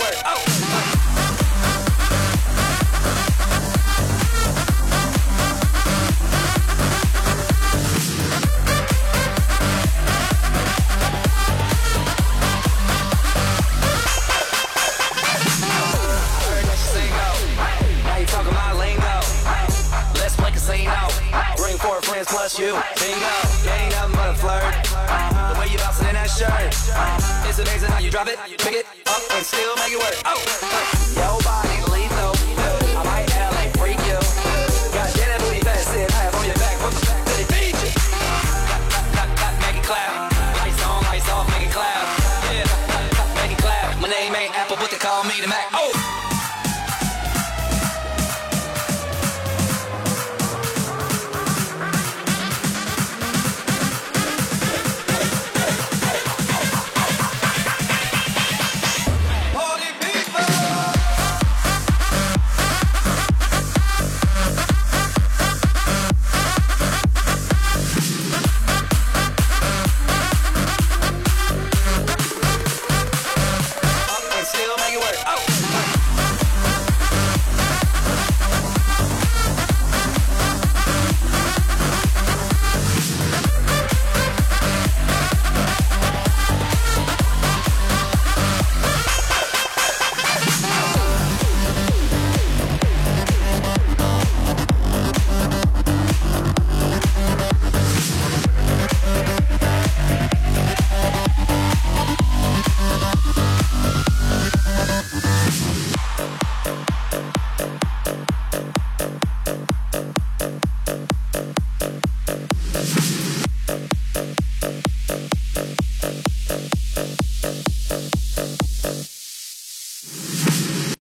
Oh. Plus you. Bingo. Ain't nothing but a flirt. The way you bouncing in that shirt. It's amazing how you drop it, pick it up and still make it work. Oh, uh. yo, body.